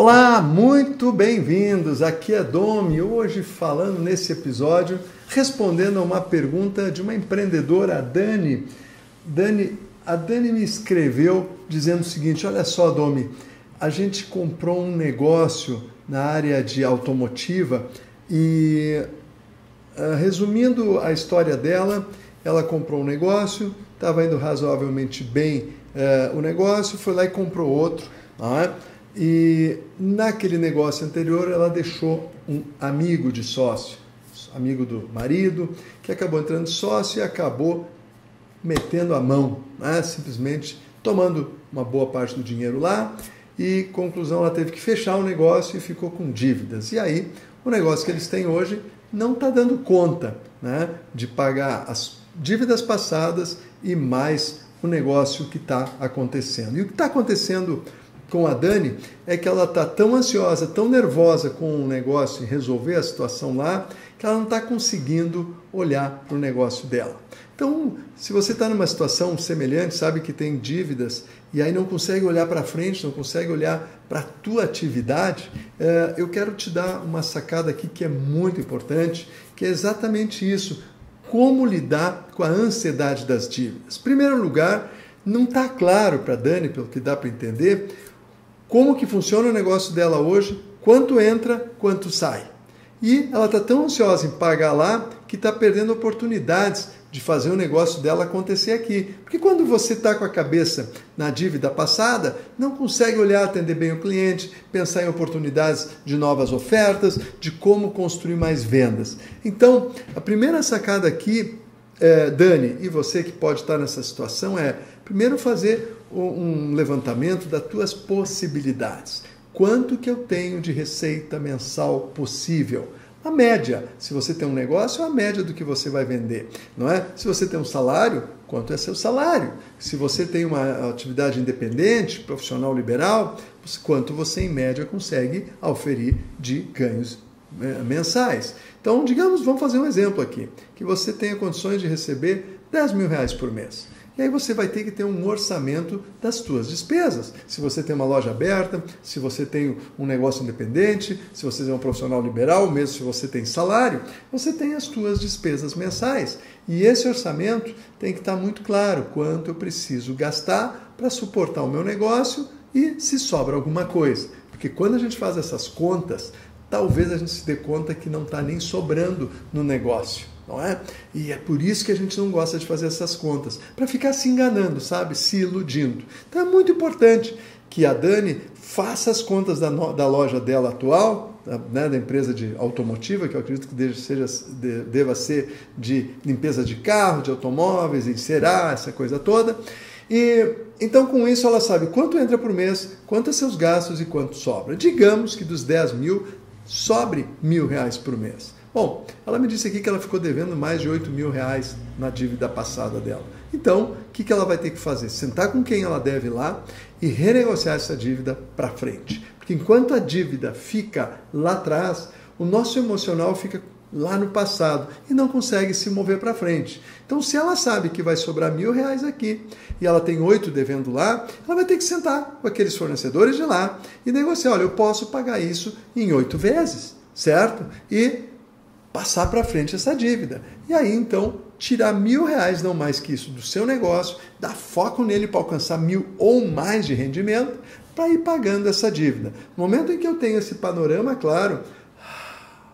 Olá, muito bem-vindos. Aqui é Domi, hoje falando nesse episódio, respondendo a uma pergunta de uma empreendedora, a Dani. Dani, a Dani me escreveu dizendo o seguinte: Olha só, Domi, a gente comprou um negócio na área de automotiva e, uh, resumindo a história dela, ela comprou um negócio, estava indo razoavelmente bem uh, o negócio, foi lá e comprou outro. É? E naquele negócio anterior, ela deixou um amigo de sócio, amigo do marido, que acabou entrando sócio e acabou metendo a mão, né? simplesmente tomando uma boa parte do dinheiro lá. E, conclusão, ela teve que fechar o negócio e ficou com dívidas. E aí, o negócio que eles têm hoje não está dando conta né, de pagar as dívidas passadas e mais o negócio que está acontecendo. E o que está acontecendo com a Dani é que ela está tão ansiosa, tão nervosa com o negócio e resolver a situação lá, que ela não está conseguindo olhar para o negócio dela. Então, se você está numa situação semelhante, sabe que tem dívidas e aí não consegue olhar para frente, não consegue olhar para a tua atividade, eh, eu quero te dar uma sacada aqui que é muito importante, que é exatamente isso. Como lidar com a ansiedade das dívidas? Em primeiro lugar, não está claro para Dani, pelo que dá para entender, como que funciona o negócio dela hoje, quanto entra, quanto sai. E ela está tão ansiosa em pagar lá que está perdendo oportunidades de fazer o negócio dela acontecer aqui. Porque quando você está com a cabeça na dívida passada, não consegue olhar, atender bem o cliente, pensar em oportunidades de novas ofertas, de como construir mais vendas. Então, a primeira sacada aqui, é, Dani, e você que pode estar nessa situação, é primeiro fazer um levantamento das tuas possibilidades. Quanto que eu tenho de receita mensal possível? A média, se você tem um negócio, é a média do que você vai vender, não é? Se você tem um salário, quanto é seu salário? Se você tem uma atividade independente, profissional liberal, quanto você em média consegue oferir de ganhos mensais. Então, digamos, vamos fazer um exemplo aqui, que você tenha condições de receber 10 mil reais por mês. E aí você vai ter que ter um orçamento das suas despesas. Se você tem uma loja aberta, se você tem um negócio independente, se você é um profissional liberal, mesmo se você tem salário, você tem as suas despesas mensais. E esse orçamento tem que estar muito claro quanto eu preciso gastar para suportar o meu negócio e se sobra alguma coisa. Porque quando a gente faz essas contas, talvez a gente se dê conta que não está nem sobrando no negócio não é? E é por isso que a gente não gosta de fazer essas contas, para ficar se enganando, sabe? Se iludindo. Então é muito importante que a Dani faça as contas da, da loja dela atual, né, da empresa de automotiva, que eu acredito que deve, seja, deva ser de limpeza de carro, de automóveis, encerar, essa coisa toda. E então com isso ela sabe quanto entra por mês, quanto é seus gastos e quanto sobra. Digamos que dos 10 mil sobre mil reais por mês. Bom, ela me disse aqui que ela ficou devendo mais de 8 mil reais na dívida passada dela. Então, o que, ela vai ter que fazer? Sentar com quem ela deve lá e renegociar essa dívida para frente. Porque enquanto a dívida fica lá atrás, o nosso emocional fica lá no passado e não consegue se mover para frente. Então, se ela sabe que vai sobrar mil reais aqui e ela tem oito devendo lá, ela vai ter que sentar com aqueles fornecedores de lá e negociar: olha, eu posso pagar isso em oito vezes, certo? E passar para frente essa dívida. E aí então tirar mil reais, não mais que isso, do seu negócio, dar foco nele para alcançar mil ou mais de rendimento, para ir pagando essa dívida. No momento em que eu tenho esse panorama claro,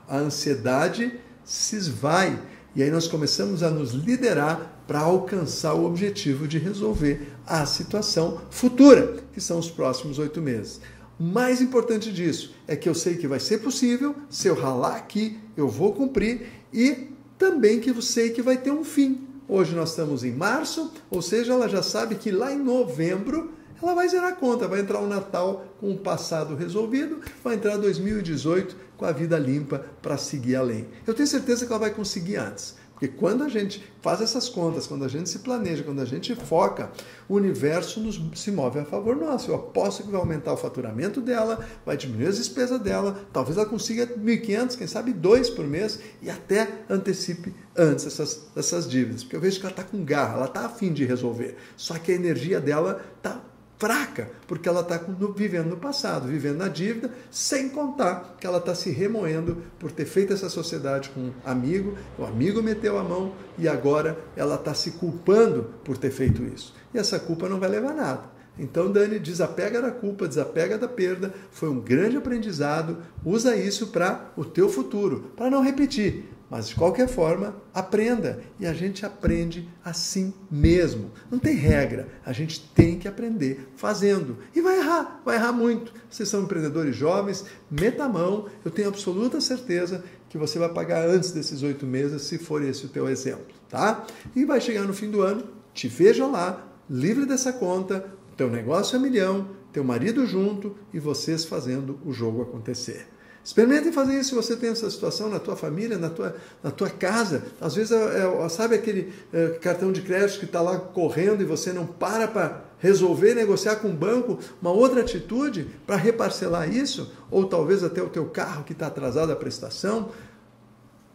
a ansiedade se esvai. E aí nós começamos a nos liderar para alcançar o objetivo de resolver a situação futura, que são os próximos oito meses. O mais importante disso é que eu sei que vai ser possível, se eu ralar aqui, eu vou cumprir e também que eu sei que vai ter um fim. Hoje nós estamos em março, ou seja, ela já sabe que lá em novembro ela vai zerar a conta, vai entrar o Natal com o passado resolvido, vai entrar 2018 com a vida limpa para seguir além. Eu tenho certeza que ela vai conseguir antes. Porque quando a gente faz essas contas, quando a gente se planeja, quando a gente foca, o universo nos, se move a favor nosso. Eu aposto que vai aumentar o faturamento dela, vai diminuir as despesas dela, talvez ela consiga 1.500, quem sabe dois por mês e até antecipe antes essas, essas dívidas. Porque eu vejo que ela está com garra, ela está afim de resolver. Só que a energia dela está fraca, porque ela está vivendo no passado, vivendo na dívida, sem contar que ela está se remoendo por ter feito essa sociedade com um amigo, o amigo meteu a mão e agora ela está se culpando por ter feito isso. E essa culpa não vai levar a nada. Então, Dani, desapega da culpa, desapega da perda. Foi um grande aprendizado. Usa isso para o teu futuro, para não repetir. Mas de qualquer forma, aprenda. E a gente aprende assim mesmo. Não tem regra. A gente tem que aprender fazendo. E vai errar, vai errar muito. Vocês são empreendedores jovens, meta a mão. Eu tenho absoluta certeza que você vai pagar antes desses oito meses, se for esse o teu exemplo, tá? E vai chegar no fim do ano, te veja lá, livre dessa conta, teu negócio é milhão, teu marido junto e vocês fazendo o jogo acontecer. Experimentem fazer isso se você tem essa situação na tua família, na tua, na tua casa. Às vezes, é, é, sabe aquele é, cartão de crédito que está lá correndo e você não para para resolver negociar com o banco uma outra atitude para reparcelar isso? Ou talvez até o teu carro que está atrasado a prestação?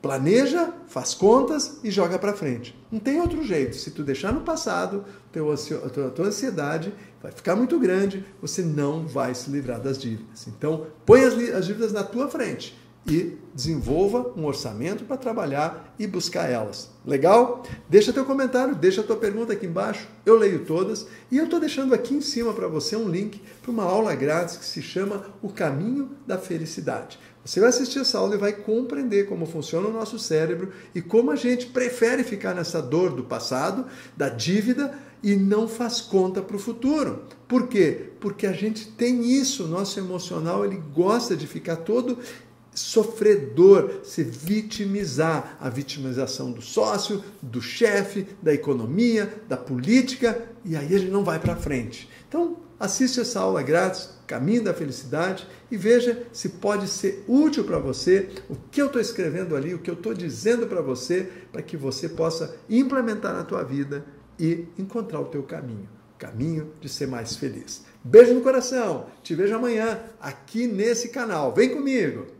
Planeja, faz contas e joga para frente. Não tem outro jeito. Se tu deixar no passado, a tua ansiedade vai ficar muito grande, você não vai se livrar das dívidas. Então, põe as, as dívidas na tua frente e desenvolva um orçamento para trabalhar e buscar elas. Legal? Deixa teu comentário, deixa tua pergunta aqui embaixo, eu leio todas e eu estou deixando aqui em cima para você um link para uma aula grátis que se chama O Caminho da Felicidade. Você vai assistir essa aula e vai compreender como funciona o nosso cérebro e como a gente prefere ficar nessa dor do passado, da dívida, e não faz conta para o futuro. Por quê? Porque a gente tem isso, nosso emocional, ele gosta de ficar todo sofredor, se vitimizar, a vitimização do sócio, do chefe, da economia, da política, e aí ele não vai para frente. Então, assiste essa aula grátis, Caminho da Felicidade, e veja se pode ser útil para você o que eu estou escrevendo ali, o que eu estou dizendo para você, para que você possa implementar na tua vida e encontrar o teu caminho, caminho de ser mais feliz. Beijo no coração, te vejo amanhã aqui nesse canal. Vem comigo!